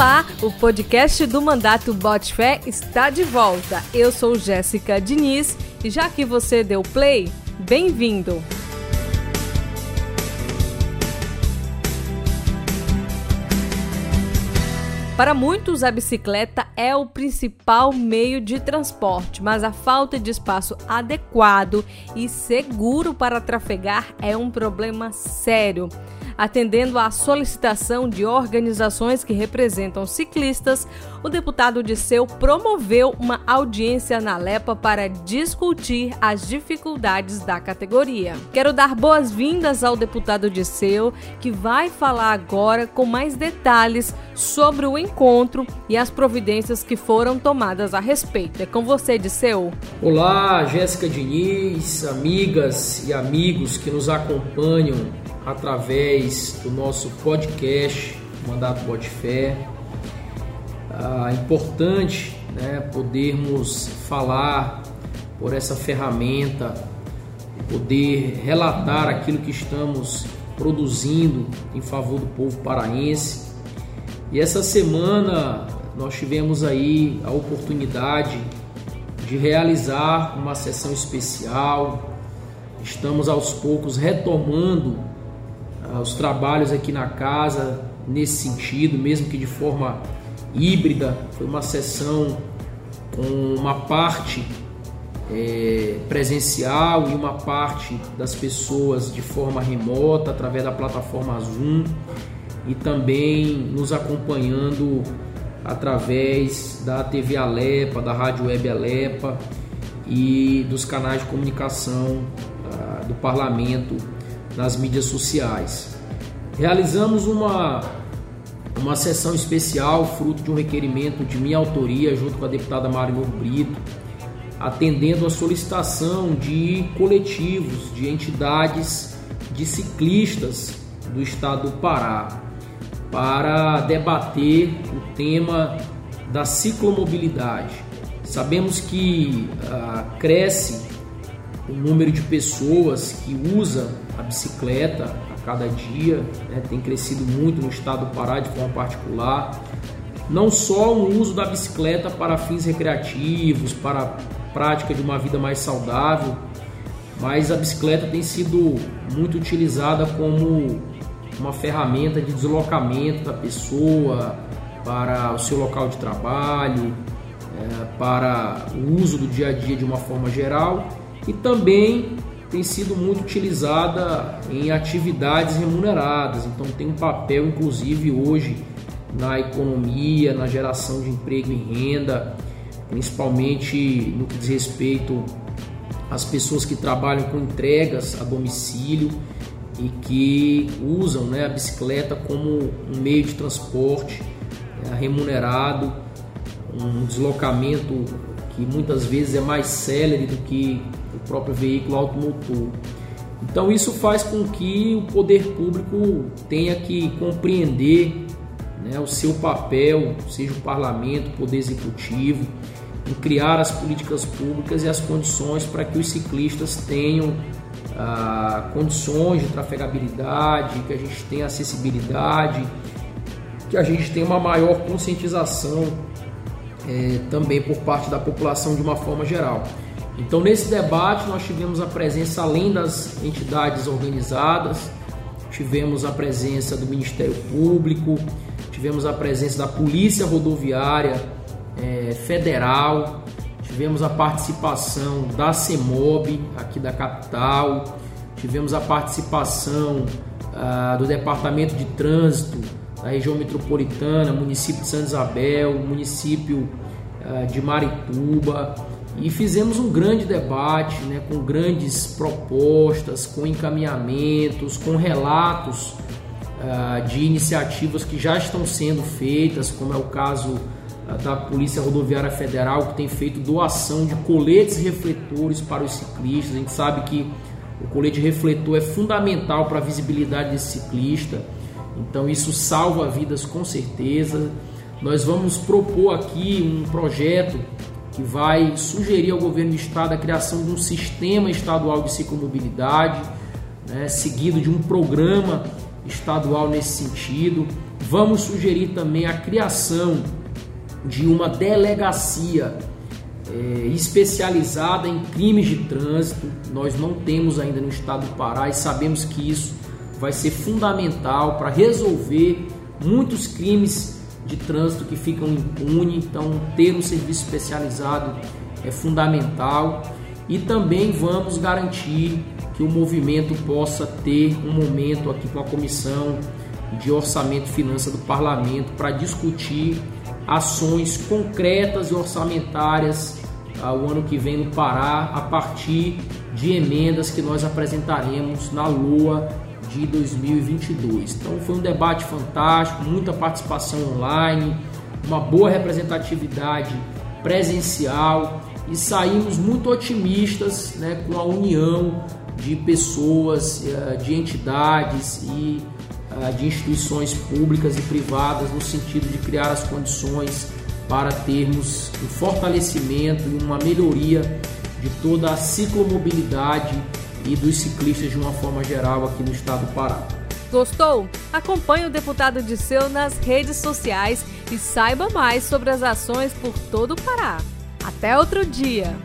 Olá, o podcast do Mandato Bote Fé está de volta. Eu sou Jéssica Diniz e já que você deu play, bem-vindo. Para muitos, a bicicleta é o principal meio de transporte, mas a falta de espaço adequado e seguro para trafegar é um problema sério. Atendendo à solicitação de organizações que representam ciclistas, o deputado Disseu promoveu uma audiência na LEPA para discutir as dificuldades da categoria. Quero dar boas-vindas ao deputado Disseu, que vai falar agora com mais detalhes sobre o encontro e as providências que foram tomadas a respeito. É com você, Disseu. Olá, Jéssica Diniz, amigas e amigos que nos acompanham através do nosso podcast Mandato Bote Fé. Ah, importante né, podermos falar por essa ferramenta, poder relatar aquilo que estamos produzindo em favor do povo paraense. E essa semana nós tivemos aí a oportunidade de realizar uma sessão especial. Estamos aos poucos retomando ah, os trabalhos aqui na casa nesse sentido, mesmo que de forma híbrida. Foi uma sessão com uma parte é, presencial e uma parte das pessoas de forma remota através da plataforma Zoom e também nos acompanhando através da TV Alepa, da Rádio Web Alepa e dos canais de comunicação uh, do Parlamento nas mídias sociais. Realizamos uma, uma sessão especial, fruto de um requerimento de minha autoria, junto com a deputada Mário Brito, atendendo a solicitação de coletivos, de entidades, de ciclistas do estado do Pará, para debater o tema da ciclomobilidade. Sabemos que ah, cresce o número de pessoas que usam a bicicleta a cada dia, né, tem crescido muito no estado do Pará de forma particular. Não só o uso da bicicleta para fins recreativos, para a prática de uma vida mais saudável, mas a bicicleta tem sido muito utilizada como uma ferramenta de deslocamento da pessoa para o seu local de trabalho, é, para o uso do dia a dia de uma forma geral e também tem sido muito utilizada em atividades remuneradas, então tem um papel inclusive hoje na economia, na geração de emprego e renda, principalmente no que diz respeito às pessoas que trabalham com entregas a domicílio e que usam né, a bicicleta como um meio de transporte é, remunerado, um deslocamento que muitas vezes é mais célere do que o próprio veículo automotor. Então isso faz com que o poder público tenha que compreender né, o seu papel, seja o parlamento, o poder executivo, em criar as políticas públicas e as condições para que os ciclistas tenham ah, condições de trafegabilidade, que a gente tenha acessibilidade, que a gente tenha uma maior conscientização é, também por parte da população de uma forma geral. Então, nesse debate, nós tivemos a presença, além das entidades organizadas, tivemos a presença do Ministério Público, tivemos a presença da Polícia Rodoviária é, Federal, tivemos a participação da CEMOB aqui da capital, tivemos a participação ah, do Departamento de Trânsito da região metropolitana, município de Santa Isabel, município ah, de Marituba. E fizemos um grande debate né, com grandes propostas, com encaminhamentos, com relatos uh, de iniciativas que já estão sendo feitas, como é o caso da Polícia Rodoviária Federal, que tem feito doação de coletes refletores para os ciclistas. A gente sabe que o colete refletor é fundamental para a visibilidade desse ciclista, então isso salva vidas com certeza. Nós vamos propor aqui um projeto que vai sugerir ao governo do estado a criação de um sistema estadual de ciclomobilidade, né, seguido de um programa estadual nesse sentido, Vamos sugerir também a criação de uma delegacia é, especializada em crimes de trânsito. Nós não temos ainda no estado do Pará e sabemos que isso vai ser fundamental para resolver muitos crimes de trânsito que ficam impunes. Então, ter um serviço especializado é fundamental e também vamos garantir que o movimento possa ter um momento aqui com a comissão de orçamento e finança do parlamento para discutir ações concretas e orçamentárias ah, o ano que vem no Pará a partir de emendas que nós apresentaremos na LOA de 2022. Então foi um debate fantástico, muita participação online, uma boa representatividade presencial e saímos muito otimistas né, com a união de pessoas, eh, de entidades e de instituições públicas e privadas no sentido de criar as condições para termos um fortalecimento e uma melhoria de toda a ciclomobilidade e dos ciclistas de uma forma geral aqui no estado do Pará. Gostou? Acompanhe o deputado Disseu nas redes sociais e saiba mais sobre as ações por todo o Pará. Até outro dia!